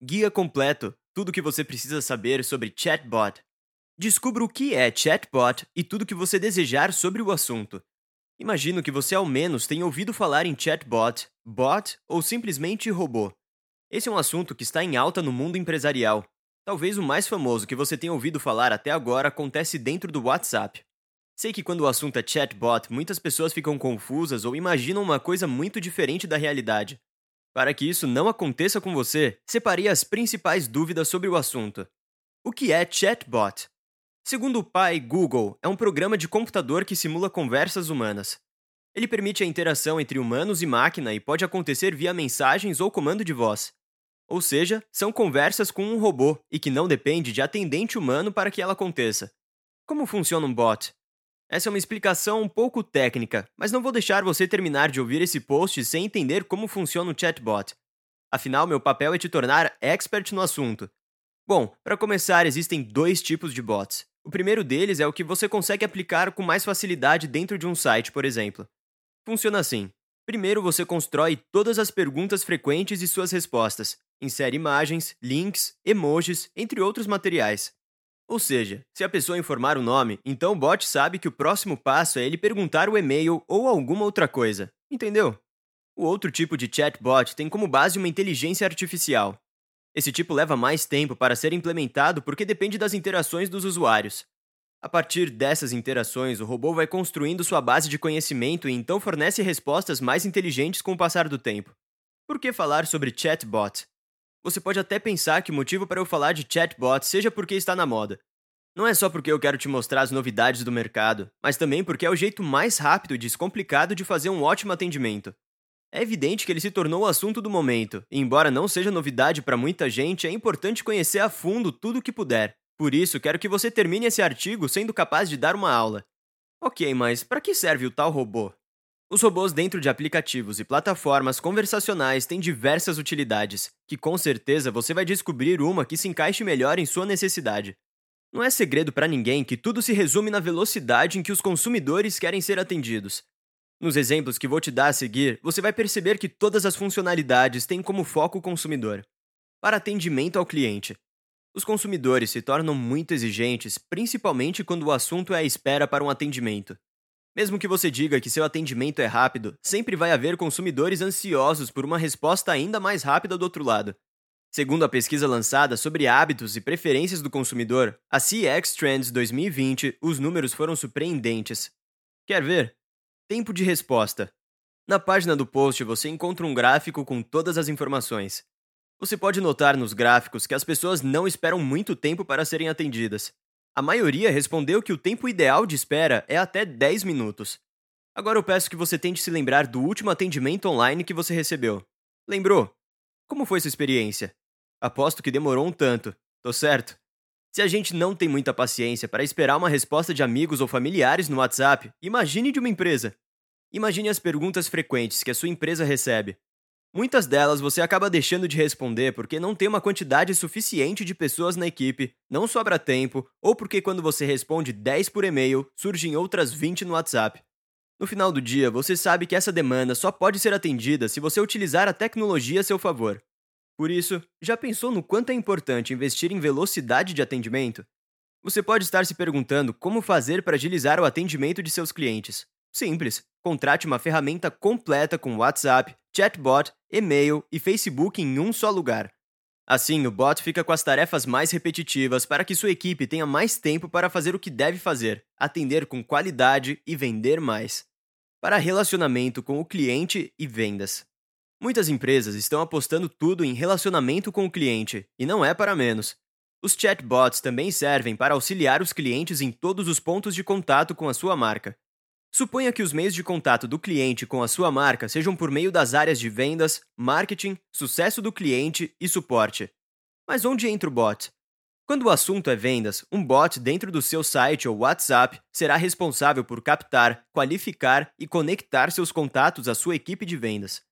Guia completo, tudo o que você precisa saber sobre chatbot. Descubra o que é chatbot e tudo o que você desejar sobre o assunto. Imagino que você ao menos tenha ouvido falar em chatbot, bot ou simplesmente robô. Esse é um assunto que está em alta no mundo empresarial. Talvez o mais famoso que você tenha ouvido falar até agora acontece dentro do WhatsApp. Sei que quando o assunto é chatbot, muitas pessoas ficam confusas ou imaginam uma coisa muito diferente da realidade. Para que isso não aconteça com você, separei as principais dúvidas sobre o assunto. O que é chatbot? Segundo o pai Google, é um programa de computador que simula conversas humanas. Ele permite a interação entre humanos e máquina e pode acontecer via mensagens ou comando de voz. Ou seja, são conversas com um robô e que não depende de atendente humano para que ela aconteça. Como funciona um bot? Essa é uma explicação um pouco técnica, mas não vou deixar você terminar de ouvir esse post sem entender como funciona o chatbot. Afinal, meu papel é te tornar expert no assunto. Bom, para começar, existem dois tipos de bots. O primeiro deles é o que você consegue aplicar com mais facilidade dentro de um site, por exemplo. Funciona assim: primeiro você constrói todas as perguntas frequentes e suas respostas, insere imagens, links, emojis, entre outros materiais. Ou seja, se a pessoa informar o nome, então o bot sabe que o próximo passo é ele perguntar o e-mail ou alguma outra coisa. Entendeu? O outro tipo de chatbot tem como base uma inteligência artificial. Esse tipo leva mais tempo para ser implementado porque depende das interações dos usuários. A partir dessas interações, o robô vai construindo sua base de conhecimento e então fornece respostas mais inteligentes com o passar do tempo. Por que falar sobre chatbot? Você pode até pensar que o motivo para eu falar de chatbot seja porque está na moda. Não é só porque eu quero te mostrar as novidades do mercado, mas também porque é o jeito mais rápido e descomplicado de fazer um ótimo atendimento. É evidente que ele se tornou o assunto do momento, e embora não seja novidade para muita gente, é importante conhecer a fundo tudo o que puder. Por isso, quero que você termine esse artigo sendo capaz de dar uma aula. Ok, mas para que serve o tal robô? Os robôs dentro de aplicativos e plataformas conversacionais têm diversas utilidades, que com certeza você vai descobrir uma que se encaixe melhor em sua necessidade. Não é segredo para ninguém que tudo se resume na velocidade em que os consumidores querem ser atendidos. Nos exemplos que vou te dar a seguir, você vai perceber que todas as funcionalidades têm como foco o consumidor. Para atendimento ao cliente, os consumidores se tornam muito exigentes, principalmente quando o assunto é a espera para um atendimento. Mesmo que você diga que seu atendimento é rápido, sempre vai haver consumidores ansiosos por uma resposta ainda mais rápida do outro lado. Segundo a pesquisa lançada sobre hábitos e preferências do consumidor, a CX Trends 2020, os números foram surpreendentes. Quer ver? Tempo de resposta. Na página do post você encontra um gráfico com todas as informações. Você pode notar nos gráficos que as pessoas não esperam muito tempo para serem atendidas. A maioria respondeu que o tempo ideal de espera é até 10 minutos. Agora eu peço que você tente se lembrar do último atendimento online que você recebeu. Lembrou? Como foi sua experiência? Aposto que demorou um tanto, tô certo? Se a gente não tem muita paciência para esperar uma resposta de amigos ou familiares no WhatsApp, imagine de uma empresa. Imagine as perguntas frequentes que a sua empresa recebe. Muitas delas você acaba deixando de responder porque não tem uma quantidade suficiente de pessoas na equipe, não sobra tempo, ou porque quando você responde 10 por e-mail, surgem outras 20 no WhatsApp. No final do dia, você sabe que essa demanda só pode ser atendida se você utilizar a tecnologia a seu favor. Por isso, já pensou no quanto é importante investir em velocidade de atendimento? Você pode estar se perguntando como fazer para agilizar o atendimento de seus clientes. Simples. Contrate uma ferramenta completa com WhatsApp, chatbot, e-mail e Facebook em um só lugar. Assim, o bot fica com as tarefas mais repetitivas para que sua equipe tenha mais tempo para fazer o que deve fazer, atender com qualidade e vender mais. Para relacionamento com o cliente e vendas. Muitas empresas estão apostando tudo em relacionamento com o cliente, e não é para menos. Os chatbots também servem para auxiliar os clientes em todos os pontos de contato com a sua marca, Suponha que os meios de contato do cliente com a sua marca sejam por meio das áreas de vendas, marketing, sucesso do cliente e suporte. Mas onde entra o bot? Quando o assunto é vendas, um bot dentro do seu site ou WhatsApp será responsável por captar, qualificar e conectar seus contatos à sua equipe de vendas.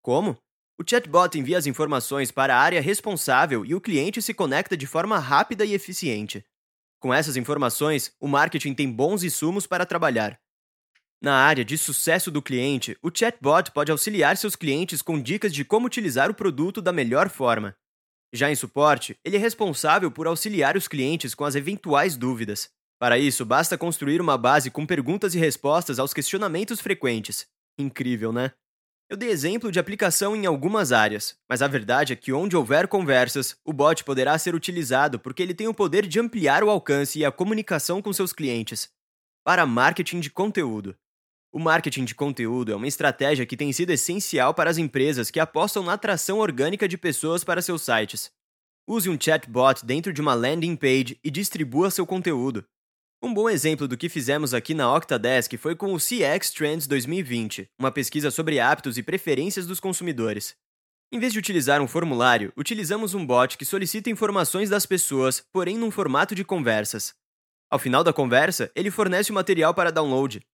Como? O chatbot envia as informações para a área responsável e o cliente se conecta de forma rápida e eficiente. Com essas informações, o marketing tem bons insumos para trabalhar. Na área de sucesso do cliente, o chatbot pode auxiliar seus clientes com dicas de como utilizar o produto da melhor forma. Já em suporte, ele é responsável por auxiliar os clientes com as eventuais dúvidas. Para isso, basta construir uma base com perguntas e respostas aos questionamentos frequentes. Incrível, né? Eu dei exemplo de aplicação em algumas áreas, mas a verdade é que onde houver conversas, o bot poderá ser utilizado porque ele tem o poder de ampliar o alcance e a comunicação com seus clientes. Para marketing de conteúdo. O marketing de conteúdo é uma estratégia que tem sido essencial para as empresas que apostam na atração orgânica de pessoas para seus sites. Use um chatbot dentro de uma landing page e distribua seu conteúdo. Um bom exemplo do que fizemos aqui na Octadesk foi com o CX Trends 2020, uma pesquisa sobre hábitos e preferências dos consumidores. Em vez de utilizar um formulário, utilizamos um bot que solicita informações das pessoas, porém num formato de conversas. Ao final da conversa, ele fornece o material para download.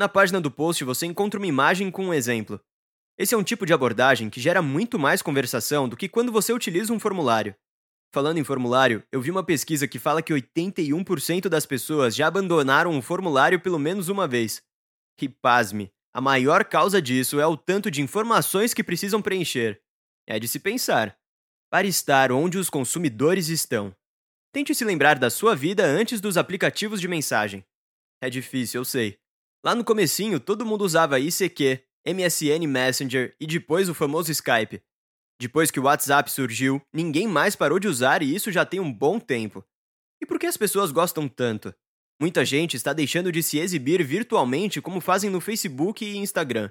Na página do post você encontra uma imagem com um exemplo. Esse é um tipo de abordagem que gera muito mais conversação do que quando você utiliza um formulário. Falando em formulário, eu vi uma pesquisa que fala que 81% das pessoas já abandonaram um formulário pelo menos uma vez. E pasme, a maior causa disso é o tanto de informações que precisam preencher. É de se pensar. Para estar onde os consumidores estão. Tente se lembrar da sua vida antes dos aplicativos de mensagem. É difícil, eu sei. Lá no comecinho, todo mundo usava ICQ, MSN Messenger e depois o famoso Skype. Depois que o WhatsApp surgiu, ninguém mais parou de usar e isso já tem um bom tempo. E por que as pessoas gostam tanto? Muita gente está deixando de se exibir virtualmente como fazem no Facebook e Instagram.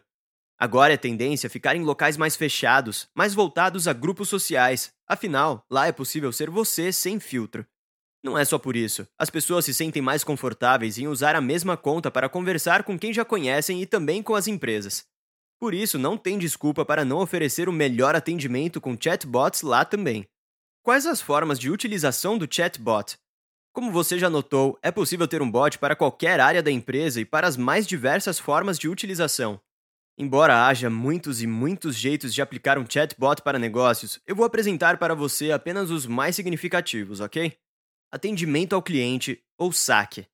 Agora é tendência ficar em locais mais fechados, mais voltados a grupos sociais, afinal, lá é possível ser você sem filtro. Não é só por isso. As pessoas se sentem mais confortáveis em usar a mesma conta para conversar com quem já conhecem e também com as empresas. Por isso, não tem desculpa para não oferecer o melhor atendimento com chatbots lá também. Quais as formas de utilização do chatbot? Como você já notou, é possível ter um bot para qualquer área da empresa e para as mais diversas formas de utilização. Embora haja muitos e muitos jeitos de aplicar um chatbot para negócios, eu vou apresentar para você apenas os mais significativos, ok? Atendimento ao cliente, ou SAC.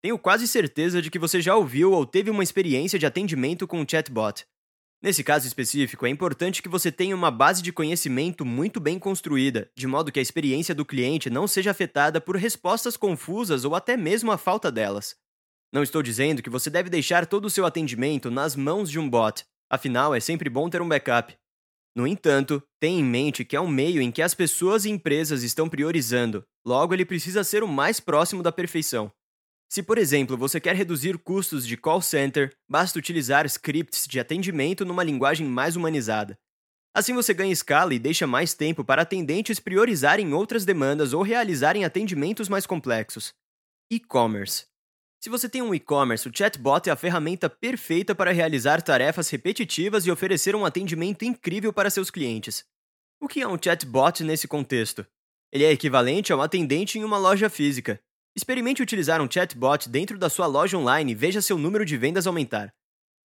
Tenho quase certeza de que você já ouviu ou teve uma experiência de atendimento com um chatbot. Nesse caso específico, é importante que você tenha uma base de conhecimento muito bem construída, de modo que a experiência do cliente não seja afetada por respostas confusas ou até mesmo a falta delas. Não estou dizendo que você deve deixar todo o seu atendimento nas mãos de um bot, afinal é sempre bom ter um backup. No entanto, tenha em mente que é um meio em que as pessoas e empresas estão priorizando, logo ele precisa ser o mais próximo da perfeição. Se, por exemplo, você quer reduzir custos de call center, basta utilizar scripts de atendimento numa linguagem mais humanizada. Assim você ganha escala e deixa mais tempo para atendentes priorizarem outras demandas ou realizarem atendimentos mais complexos. E-commerce. Se você tem um e-commerce, o chatbot é a ferramenta perfeita para realizar tarefas repetitivas e oferecer um atendimento incrível para seus clientes. O que é um chatbot nesse contexto? Ele é equivalente a um atendente em uma loja física. Experimente utilizar um chatbot dentro da sua loja online e veja seu número de vendas aumentar.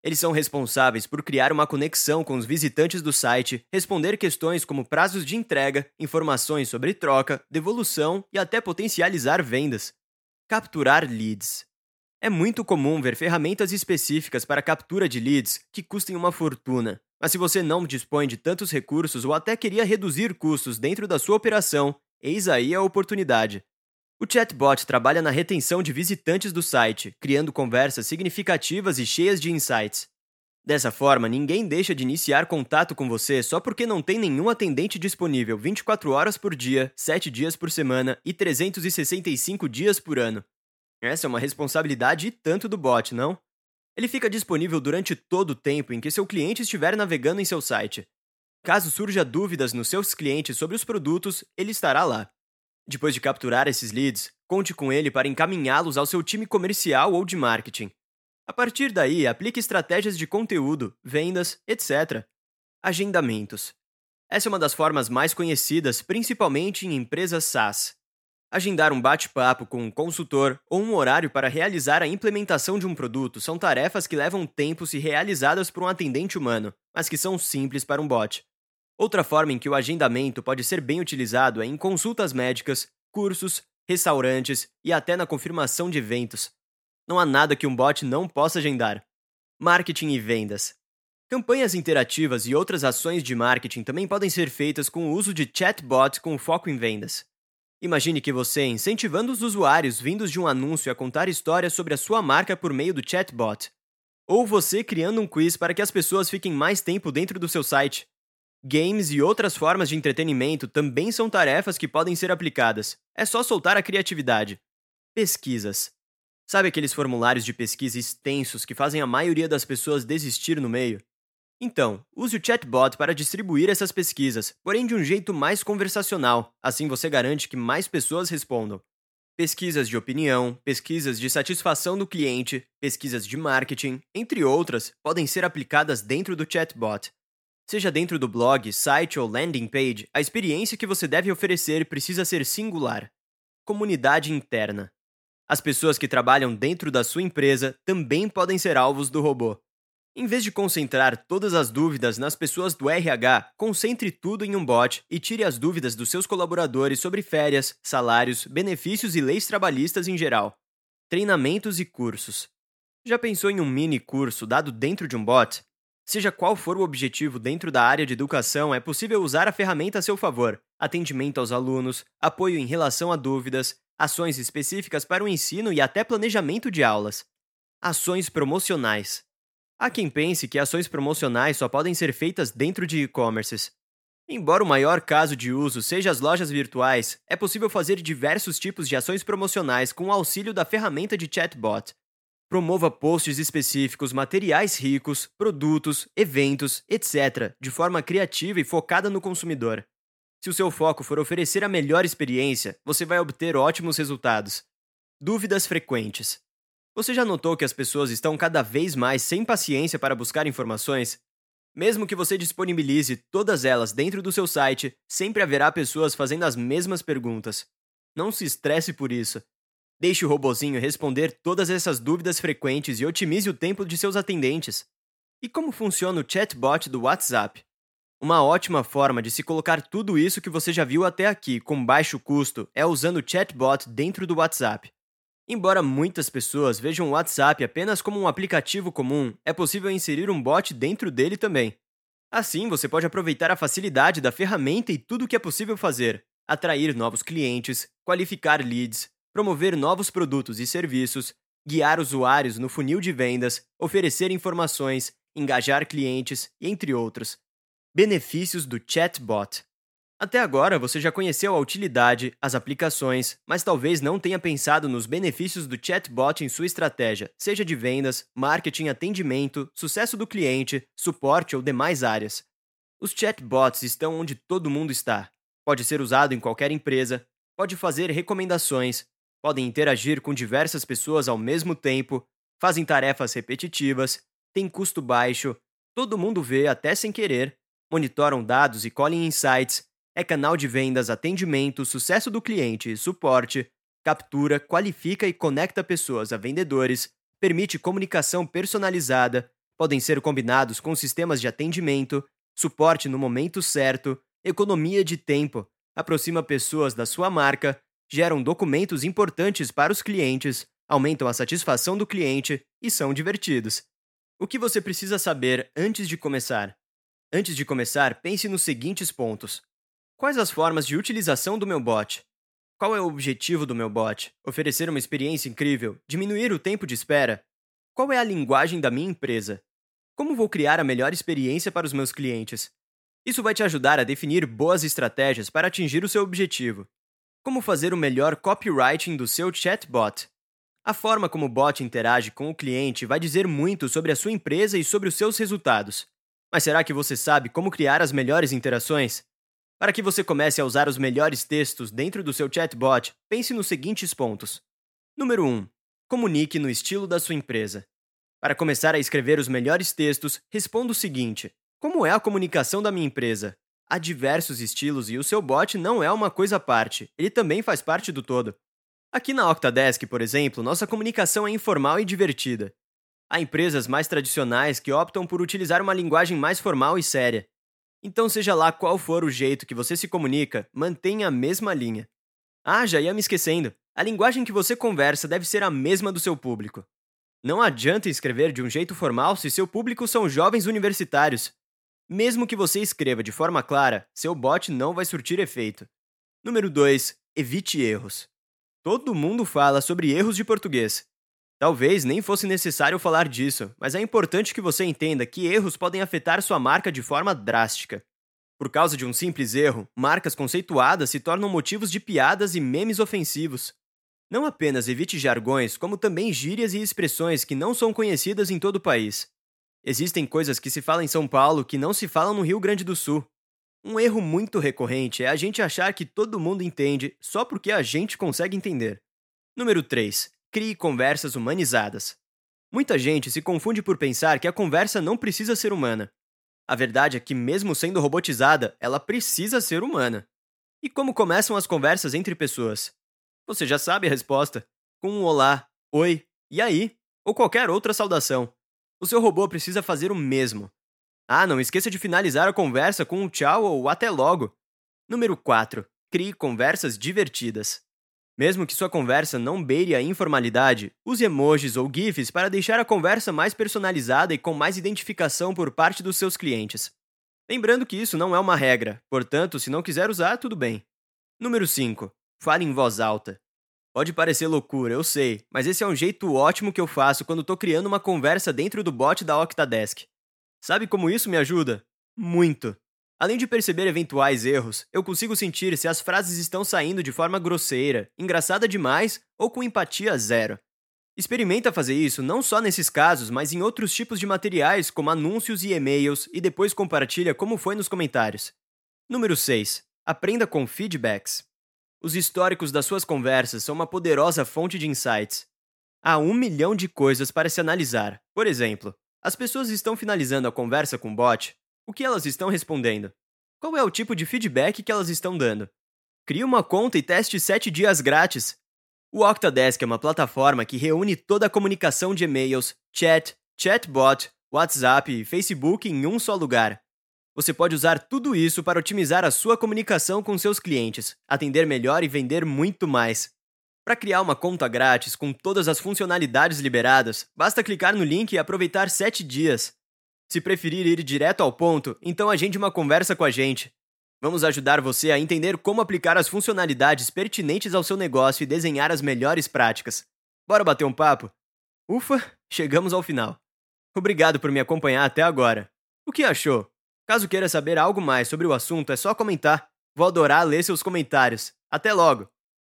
Eles são responsáveis por criar uma conexão com os visitantes do site, responder questões como prazos de entrega, informações sobre troca, devolução e até potencializar vendas. Capturar leads. É muito comum ver ferramentas específicas para captura de leads que custem uma fortuna. Mas se você não dispõe de tantos recursos ou até queria reduzir custos dentro da sua operação, eis aí a oportunidade. O chatbot trabalha na retenção de visitantes do site, criando conversas significativas e cheias de insights. Dessa forma, ninguém deixa de iniciar contato com você só porque não tem nenhum atendente disponível 24 horas por dia, 7 dias por semana e 365 dias por ano. Essa é uma responsabilidade e tanto do bot, não? Ele fica disponível durante todo o tempo em que seu cliente estiver navegando em seu site. Caso surja dúvidas nos seus clientes sobre os produtos, ele estará lá. Depois de capturar esses leads, conte com ele para encaminhá-los ao seu time comercial ou de marketing. A partir daí, aplique estratégias de conteúdo, vendas, etc. Agendamentos. Essa é uma das formas mais conhecidas, principalmente em empresas SaaS. Agendar um bate-papo com um consultor ou um horário para realizar a implementação de um produto são tarefas que levam tempo se realizadas por um atendente humano, mas que são simples para um bot. Outra forma em que o agendamento pode ser bem utilizado é em consultas médicas, cursos, restaurantes e até na confirmação de eventos. Não há nada que um bot não possa agendar. Marketing e vendas. Campanhas interativas e outras ações de marketing também podem ser feitas com o uso de chatbot com foco em vendas. Imagine que você, incentivando os usuários vindos de um anúncio a contar histórias sobre a sua marca por meio do chatbot. Ou você criando um quiz para que as pessoas fiquem mais tempo dentro do seu site. Games e outras formas de entretenimento também são tarefas que podem ser aplicadas. É só soltar a criatividade. Pesquisas. Sabe aqueles formulários de pesquisa extensos que fazem a maioria das pessoas desistir no meio? Então, use o chatbot para distribuir essas pesquisas, porém de um jeito mais conversacional, assim você garante que mais pessoas respondam. Pesquisas de opinião, pesquisas de satisfação do cliente, pesquisas de marketing, entre outras, podem ser aplicadas dentro do chatbot. Seja dentro do blog, site ou landing page, a experiência que você deve oferecer precisa ser singular. Comunidade interna. As pessoas que trabalham dentro da sua empresa também podem ser alvos do robô. Em vez de concentrar todas as dúvidas nas pessoas do RH, concentre tudo em um bot e tire as dúvidas dos seus colaboradores sobre férias, salários, benefícios e leis trabalhistas em geral. Treinamentos e cursos. Já pensou em um mini curso dado dentro de um bot? Seja qual for o objetivo dentro da área de educação, é possível usar a ferramenta a seu favor. Atendimento aos alunos, apoio em relação a dúvidas, ações específicas para o ensino e até planejamento de aulas. Ações promocionais. Há quem pense que ações promocionais só podem ser feitas dentro de e-commerces. Embora o maior caso de uso seja as lojas virtuais, é possível fazer diversos tipos de ações promocionais com o auxílio da ferramenta de chatbot. Promova posts específicos, materiais ricos, produtos, eventos, etc., de forma criativa e focada no consumidor. Se o seu foco for oferecer a melhor experiência, você vai obter ótimos resultados. Dúvidas frequentes. Você já notou que as pessoas estão cada vez mais sem paciência para buscar informações? Mesmo que você disponibilize todas elas dentro do seu site, sempre haverá pessoas fazendo as mesmas perguntas. Não se estresse por isso. Deixe o robozinho responder todas essas dúvidas frequentes e otimize o tempo de seus atendentes. E como funciona o chatbot do WhatsApp? Uma ótima forma de se colocar tudo isso que você já viu até aqui com baixo custo é usando o chatbot dentro do WhatsApp. Embora muitas pessoas vejam o WhatsApp apenas como um aplicativo comum, é possível inserir um bot dentro dele também. Assim, você pode aproveitar a facilidade da ferramenta e tudo o que é possível fazer: atrair novos clientes, qualificar leads, promover novos produtos e serviços, guiar usuários no funil de vendas, oferecer informações, engajar clientes, entre outros. Benefícios do chatbot. Até agora você já conheceu a utilidade, as aplicações, mas talvez não tenha pensado nos benefícios do chatbot em sua estratégia, seja de vendas, marketing, atendimento, sucesso do cliente, suporte ou demais áreas. Os chatbots estão onde todo mundo está. Pode ser usado em qualquer empresa, pode fazer recomendações, podem interagir com diversas pessoas ao mesmo tempo, fazem tarefas repetitivas, têm custo baixo, todo mundo vê até sem querer, monitoram dados e colhem insights, é canal de vendas, atendimento, sucesso do cliente, suporte, captura, qualifica e conecta pessoas a vendedores, permite comunicação personalizada, podem ser combinados com sistemas de atendimento, suporte no momento certo, economia de tempo, aproxima pessoas da sua marca, geram documentos importantes para os clientes, aumentam a satisfação do cliente e são divertidos. O que você precisa saber antes de começar? Antes de começar, pense nos seguintes pontos. Quais as formas de utilização do meu bot? Qual é o objetivo do meu bot? Oferecer uma experiência incrível? Diminuir o tempo de espera? Qual é a linguagem da minha empresa? Como vou criar a melhor experiência para os meus clientes? Isso vai te ajudar a definir boas estratégias para atingir o seu objetivo. Como fazer o melhor copywriting do seu chatbot? A forma como o bot interage com o cliente vai dizer muito sobre a sua empresa e sobre os seus resultados. Mas será que você sabe como criar as melhores interações? Para que você comece a usar os melhores textos dentro do seu chatbot, pense nos seguintes pontos. Número 1. Comunique no estilo da sua empresa. Para começar a escrever os melhores textos, responda o seguinte: Como é a comunicação da minha empresa? Há diversos estilos e o seu bot não é uma coisa à parte, ele também faz parte do todo. Aqui na Octadesk, por exemplo, nossa comunicação é informal e divertida. Há empresas mais tradicionais que optam por utilizar uma linguagem mais formal e séria. Então, seja lá qual for o jeito que você se comunica, mantenha a mesma linha. Ah, já ia me esquecendo. A linguagem que você conversa deve ser a mesma do seu público. Não adianta escrever de um jeito formal se seu público são jovens universitários. Mesmo que você escreva de forma clara, seu bot não vai surtir efeito. Número 2. Evite erros. Todo mundo fala sobre erros de português. Talvez nem fosse necessário falar disso, mas é importante que você entenda que erros podem afetar sua marca de forma drástica. Por causa de um simples erro, marcas conceituadas se tornam motivos de piadas e memes ofensivos. Não apenas evite jargões, como também gírias e expressões que não são conhecidas em todo o país. Existem coisas que se falam em São Paulo que não se falam no Rio Grande do Sul. Um erro muito recorrente é a gente achar que todo mundo entende só porque a gente consegue entender. Número 3. Crie conversas humanizadas. Muita gente se confunde por pensar que a conversa não precisa ser humana. A verdade é que, mesmo sendo robotizada, ela precisa ser humana. E como começam as conversas entre pessoas? Você já sabe a resposta. Com um olá, oi, e aí? Ou qualquer outra saudação. O seu robô precisa fazer o mesmo. Ah, não esqueça de finalizar a conversa com um tchau ou até logo. Número 4. Crie conversas divertidas. Mesmo que sua conversa não beire a informalidade, use emojis ou GIFs para deixar a conversa mais personalizada e com mais identificação por parte dos seus clientes. Lembrando que isso não é uma regra, portanto, se não quiser usar, tudo bem. Número 5. Fale em voz alta. Pode parecer loucura, eu sei, mas esse é um jeito ótimo que eu faço quando estou criando uma conversa dentro do bot da Octadesk. Sabe como isso me ajuda? Muito. Além de perceber eventuais erros, eu consigo sentir se as frases estão saindo de forma grosseira, engraçada demais ou com empatia zero. Experimenta fazer isso não só nesses casos, mas em outros tipos de materiais, como anúncios e e-mails, e depois compartilha como foi nos comentários. Número 6. Aprenda com feedbacks. Os históricos das suas conversas são uma poderosa fonte de insights. Há um milhão de coisas para se analisar. Por exemplo, as pessoas estão finalizando a conversa com o bot. O que elas estão respondendo? Qual é o tipo de feedback que elas estão dando? Crie uma conta e teste 7 dias grátis. O Octadesk é uma plataforma que reúne toda a comunicação de e-mails, chat, chatbot, WhatsApp e Facebook em um só lugar. Você pode usar tudo isso para otimizar a sua comunicação com seus clientes, atender melhor e vender muito mais. Para criar uma conta grátis com todas as funcionalidades liberadas, basta clicar no link e aproveitar 7 dias. Se preferir ir direto ao ponto, então agende uma conversa com a gente. Vamos ajudar você a entender como aplicar as funcionalidades pertinentes ao seu negócio e desenhar as melhores práticas. Bora bater um papo? Ufa, chegamos ao final. Obrigado por me acompanhar até agora. O que achou? Caso queira saber algo mais sobre o assunto, é só comentar. Vou adorar ler seus comentários. Até logo!